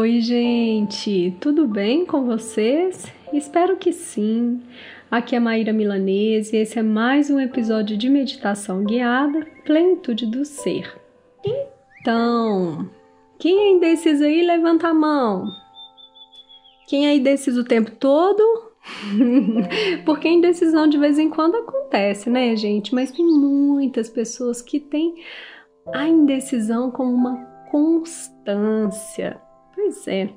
Oi, gente, tudo bem com vocês? Espero que sim. Aqui é Maíra Milanese e esse é mais um episódio de meditação guiada, Plenitude do Ser. Então, quem é indeciso aí, levanta a mão. Quem é indeciso o tempo todo? Porque indecisão de vez em quando acontece, né, gente? Mas tem muitas pessoas que têm a indecisão como uma constância. Pois é.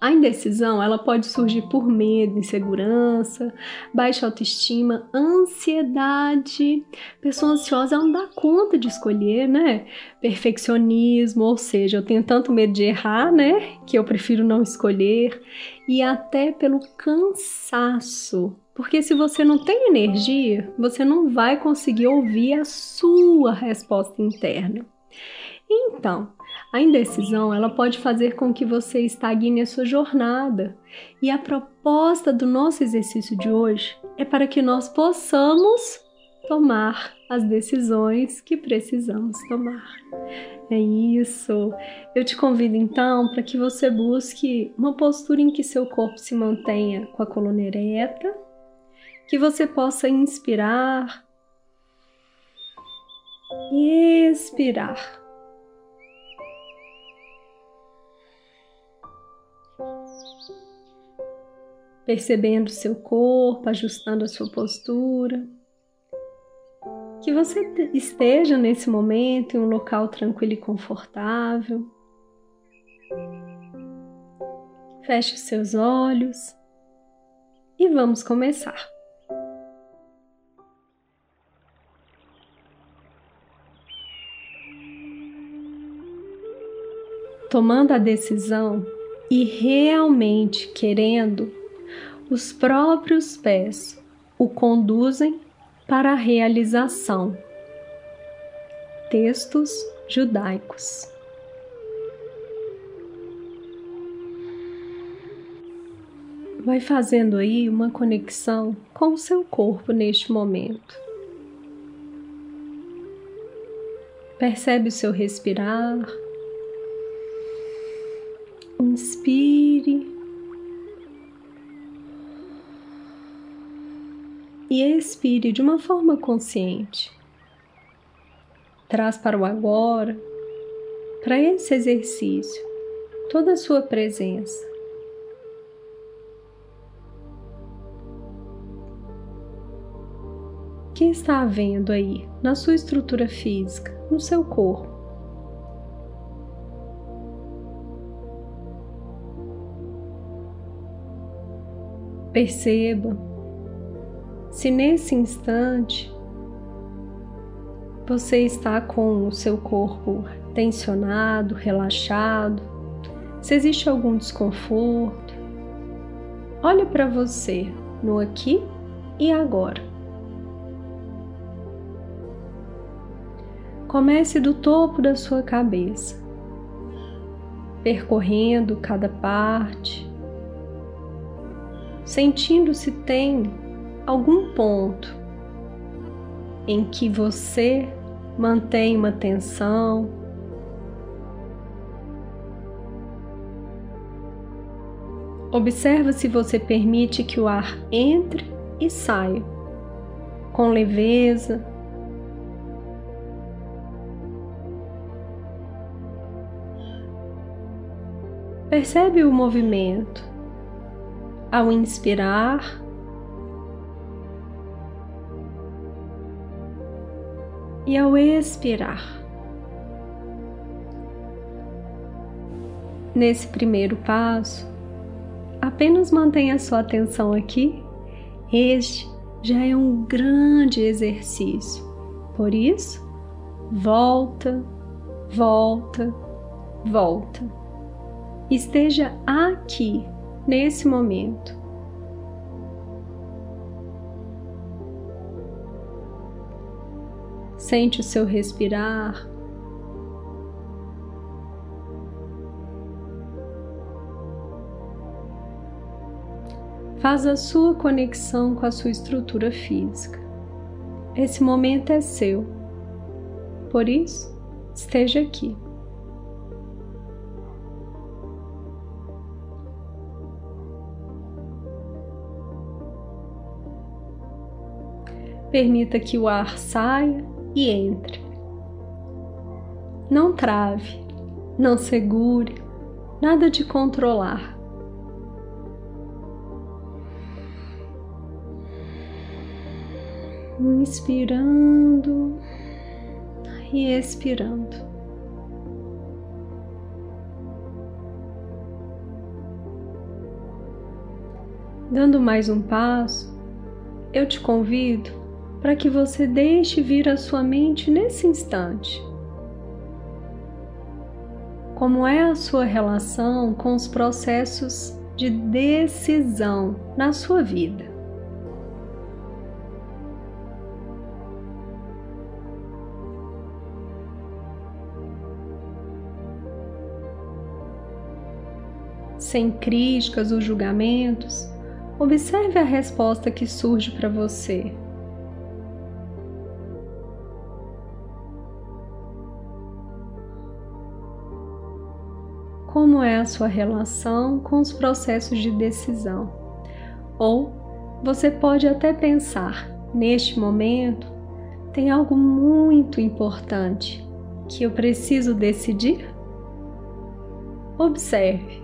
A indecisão, ela pode surgir por medo, insegurança, baixa autoestima, ansiedade. Pessoa ansiosa não dá conta de escolher, né? Perfeccionismo, ou seja, eu tenho tanto medo de errar, né, que eu prefiro não escolher, e até pelo cansaço. Porque se você não tem energia, você não vai conseguir ouvir a sua resposta interna. Então, a indecisão ela pode fazer com que você estagne a sua jornada. E a proposta do nosso exercício de hoje é para que nós possamos tomar as decisões que precisamos tomar. É isso. Eu te convido então para que você busque uma postura em que seu corpo se mantenha com a coluna ereta, que você possa inspirar e expirar percebendo seu corpo, ajustando a sua postura. Que você esteja nesse momento em um local tranquilo e confortável. Feche os seus olhos e vamos começar. Tomando a decisão e realmente querendo os próprios pés o conduzem para a realização. Textos judaicos. Vai fazendo aí uma conexão com o seu corpo neste momento. Percebe o seu respirar. Inspire e expire de uma forma consciente. Traz para o agora, para esse exercício, toda a sua presença. O que está havendo aí na sua estrutura física, no seu corpo? Perceba se nesse instante você está com o seu corpo tensionado, relaxado, se existe algum desconforto, olhe para você no aqui e agora. Comece do topo da sua cabeça, percorrendo cada parte, sentindo se tem algum ponto em que você mantém uma tensão, Observa se você permite que o ar entre e saia com leveza. Percebe o movimento ao inspirar e ao expirar. Nesse primeiro passo, apenas mantenha sua atenção aqui. Este já é um grande exercício. Por isso, volta, volta, volta. Esteja aqui, nesse momento. Sente o seu respirar. Faz a sua conexão com a sua estrutura física. Esse momento é seu. por isso, esteja aqui. Permita que o ar saia e entre. Não trave, não segure, nada de controlar. Inspirando e expirando. Dando mais um passo, eu te convido para que você deixe vir a sua mente nesse instante. Como é a sua relação com os processos de decisão na sua vida? sem críticas ou julgamentos, observe a resposta que surge para você. Como é a sua relação com os processos de decisão? Ou você pode até pensar, neste momento, tem algo muito importante que eu preciso decidir? Observe.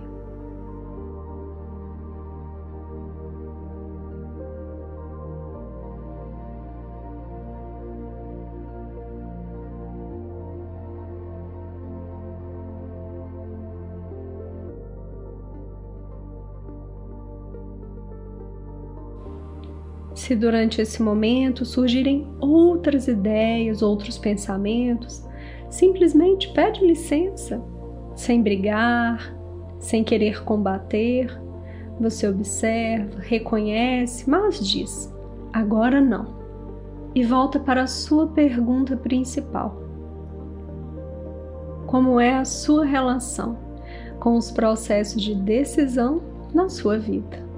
Se durante esse momento surgirem outras ideias, outros pensamentos, simplesmente pede licença, sem brigar, sem querer combater. Você observa, reconhece, mas diz: agora não. E volta para a sua pergunta principal: Como é a sua relação com os processos de decisão na sua vida?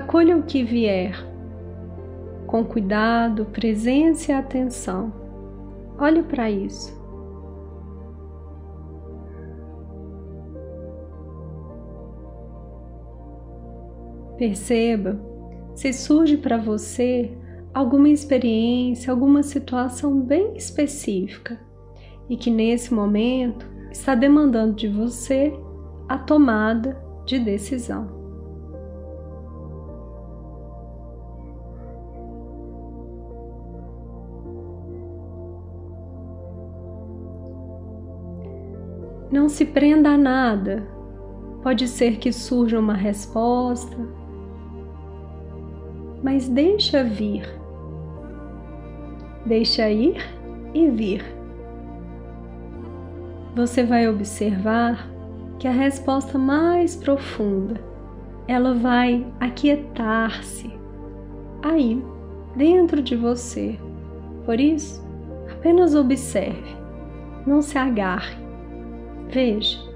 Acolha o que vier, com cuidado, presença e atenção. Olhe para isso. Perceba se surge para você alguma experiência, alguma situação bem específica e que nesse momento está demandando de você a tomada de decisão. Não se prenda a nada. Pode ser que surja uma resposta, mas deixa vir. Deixa ir e vir. Você vai observar que a resposta mais profunda, ela vai aquietar-se aí, dentro de você. Por isso, apenas observe, não se agarre Veja.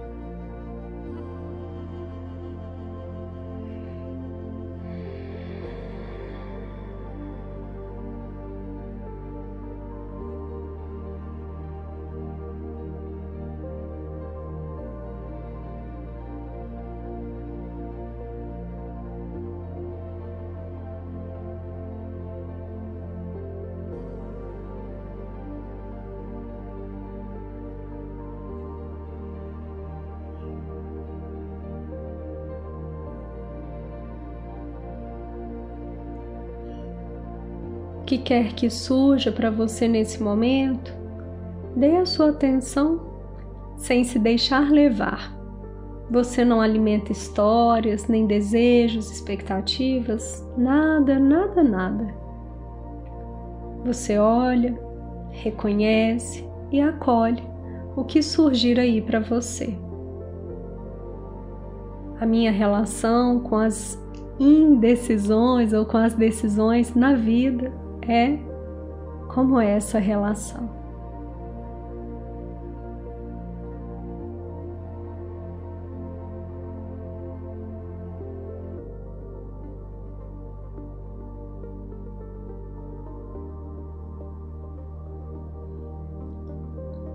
Que quer que surja para você nesse momento, dê a sua atenção sem se deixar levar. Você não alimenta histórias, nem desejos, expectativas, nada, nada, nada. Você olha, reconhece e acolhe o que surgir aí para você. A minha relação com as indecisões ou com as decisões na vida é como é essa relação.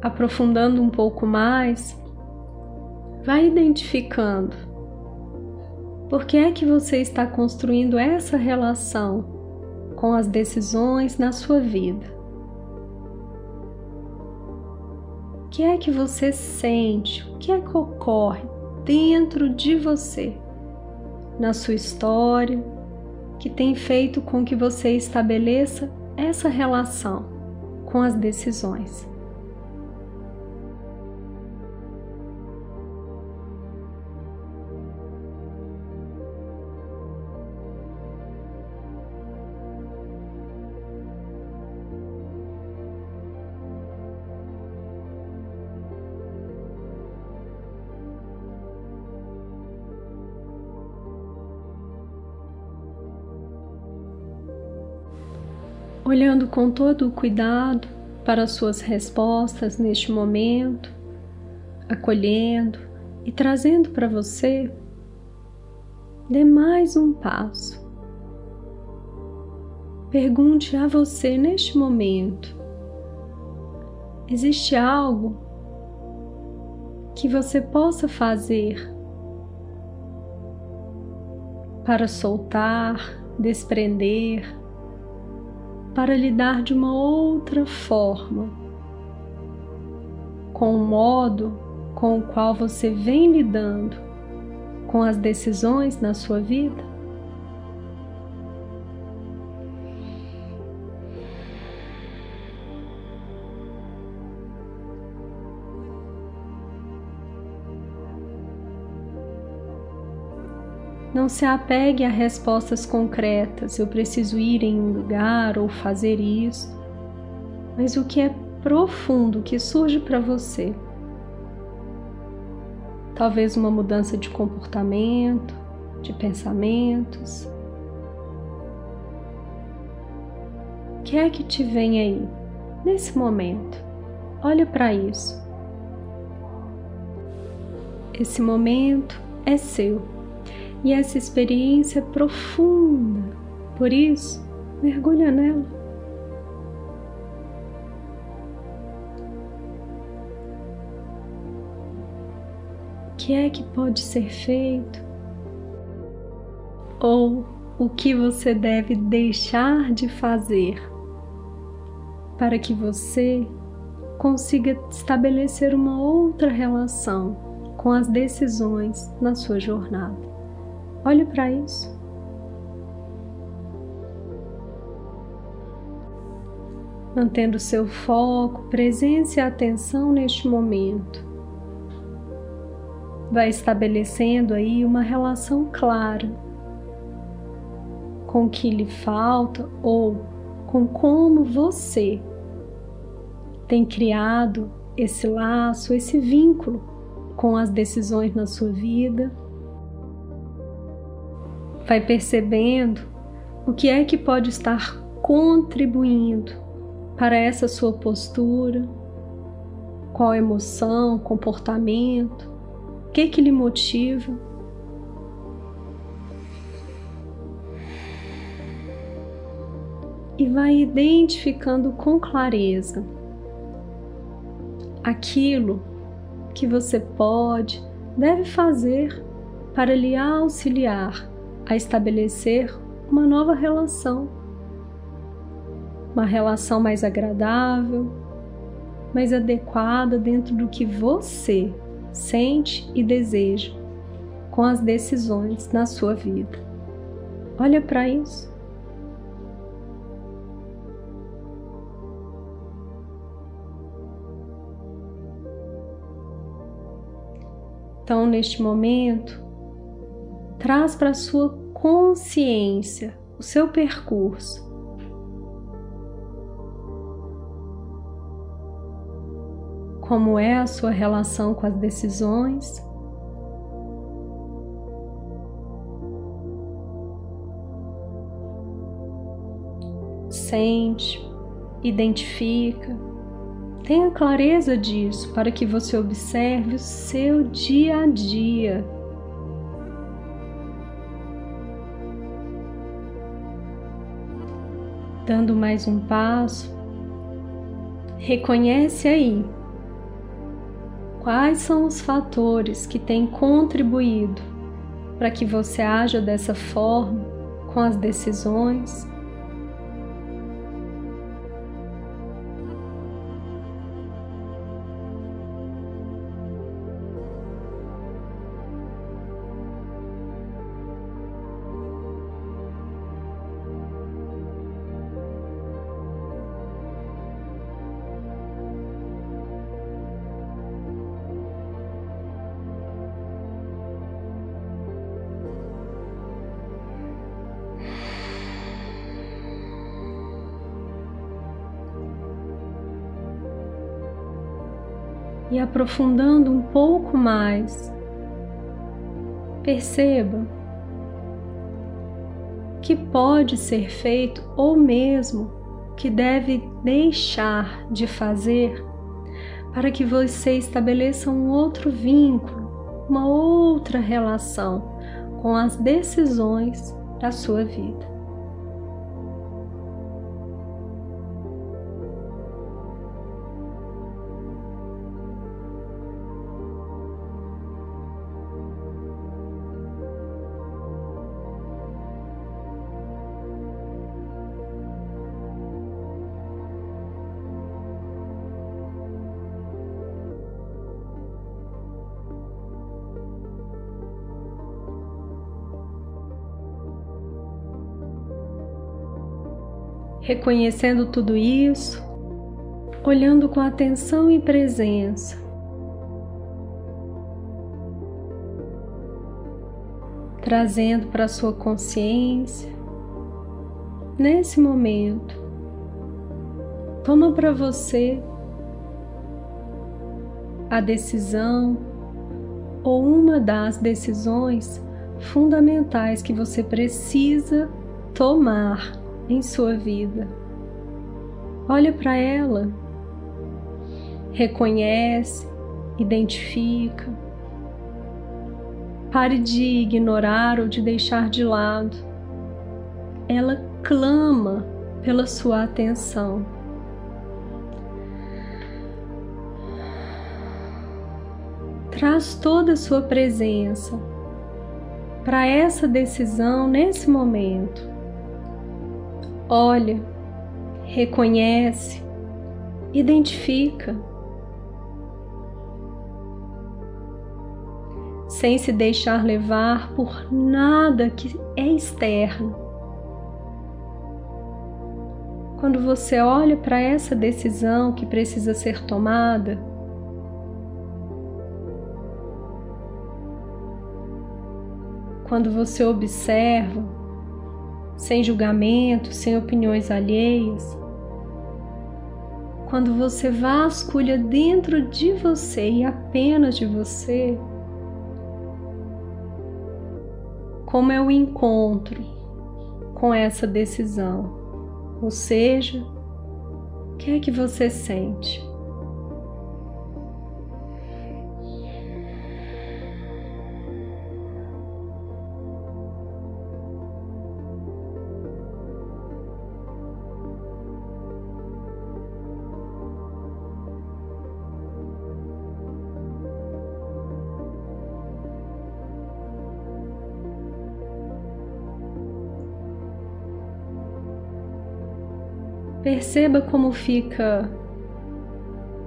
aprofundando um pouco mais, vai identificando por que é que você está construindo essa relação com as decisões na sua vida. O que é que você sente? O que é que ocorre dentro de você, na sua história, que tem feito com que você estabeleça essa relação com as decisões? Olhando com todo o cuidado para as suas respostas neste momento, acolhendo e trazendo para você, dê mais um passo. Pergunte a você neste momento: existe algo que você possa fazer para soltar, desprender, para lidar de uma outra forma com o modo com o qual você vem lidando com as decisões na sua vida? Não se apegue a respostas concretas, eu preciso ir em um lugar ou fazer isso, mas o que é profundo que surge para você. Talvez uma mudança de comportamento, de pensamentos. O que é que te vem aí, nesse momento? Olha para isso. Esse momento é seu e essa experiência é profunda. Por isso, mergulha nela. O que é que pode ser feito? Ou o que você deve deixar de fazer para que você consiga estabelecer uma outra relação com as decisões na sua jornada. Olhe para isso. Mantendo seu foco, presença e atenção neste momento. Vai estabelecendo aí uma relação clara com o que lhe falta ou com como você tem criado esse laço, esse vínculo com as decisões na sua vida vai percebendo o que é que pode estar contribuindo para essa sua postura, qual emoção, comportamento, o que que lhe motiva. E vai identificando com clareza aquilo que você pode, deve fazer para lhe auxiliar a estabelecer uma nova relação, uma relação mais agradável, mais adequada dentro do que você sente e deseja com as decisões na sua vida. Olha para isso. Então, neste momento, traz para a sua consciência o seu percurso. Como é a sua relação com as decisões? sente, identifica. Tenha clareza disso para que você observe o seu dia a dia. Dando mais um passo, reconhece aí quais são os fatores que têm contribuído para que você haja dessa forma com as decisões e aprofundando um pouco mais, perceba que pode ser feito ou mesmo que deve deixar de fazer para que você estabeleça um outro vínculo, uma outra relação com as decisões da sua vida. Reconhecendo tudo isso, olhando com atenção e presença. Trazendo para sua consciência, nesse momento, toma para você a decisão ou uma das decisões fundamentais que você precisa tomar em sua vida. Olha para ela, reconhece, identifica. Pare de ignorar ou de deixar de lado. Ela clama pela sua atenção. Traz toda a sua presença para essa decisão nesse momento olha, reconhece, identifica. Sem se deixar levar por nada que é externo. Quando você olha para essa decisão que precisa ser tomada, quando você observa sem julgamento, sem opiniões alheias. Quando você vasculha dentro de você e apenas de você, como é o encontro com essa decisão, ou seja, o que é que você sente? Perceba como fica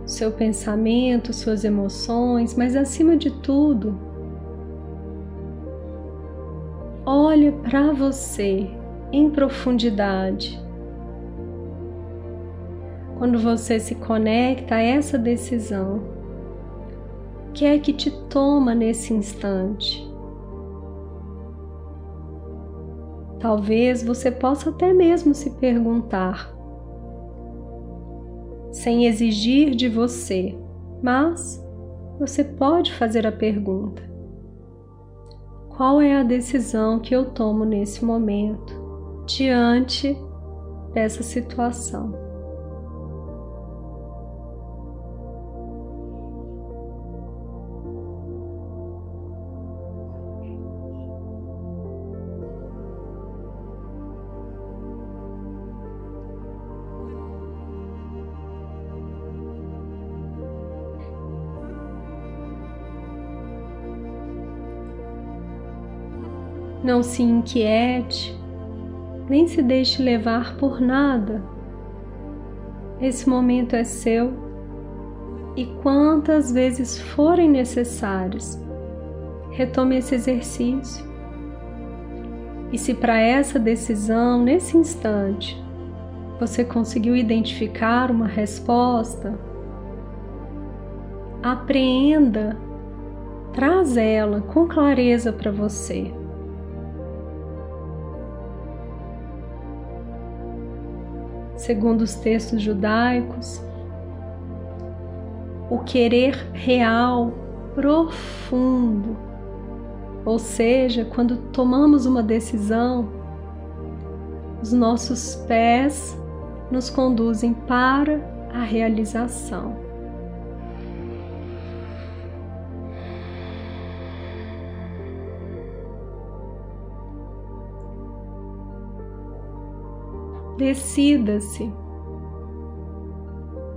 seu pensamento, suas emoções, mas acima de tudo, olhe para você em profundidade. Quando você se conecta a essa decisão, o que é que te toma nesse instante? Talvez você possa até mesmo se perguntar: sem exigir de você, mas você pode fazer a pergunta: qual é a decisão que eu tomo nesse momento diante dessa situação. Não se inquiete, nem se deixe levar por nada. Esse momento é seu e quantas vezes forem necessárias, retome esse exercício. E se para essa decisão, nesse instante, você conseguiu identificar uma resposta, apreenda, traz ela com clareza para você. Segundo os textos judaicos, o querer real, profundo. Ou seja, quando tomamos uma decisão, os nossos pés nos conduzem para a realização. Decida-se.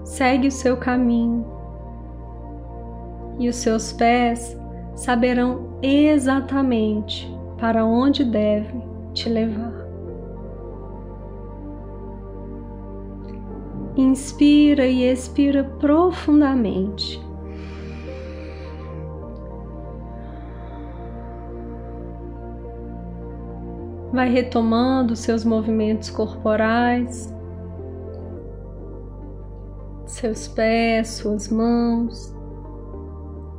Segue o seu caminho e os seus pés saberão exatamente para onde deve te levar. Inspira e expira profundamente. Vai retomando seus movimentos corporais, seus pés, suas mãos,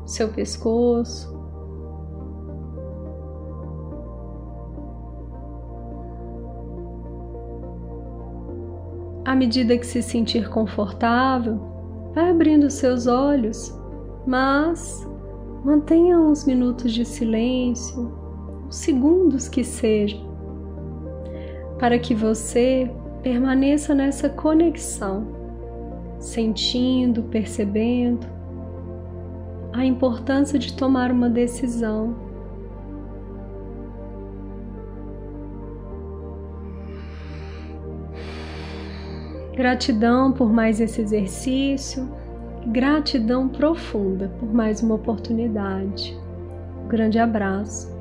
seu pescoço. À medida que se sentir confortável, vai abrindo seus olhos, mas mantenha uns minutos de silêncio, uns segundos que sejam, para que você permaneça nessa conexão, sentindo, percebendo a importância de tomar uma decisão. Gratidão por mais esse exercício, gratidão profunda por mais uma oportunidade. Um grande abraço.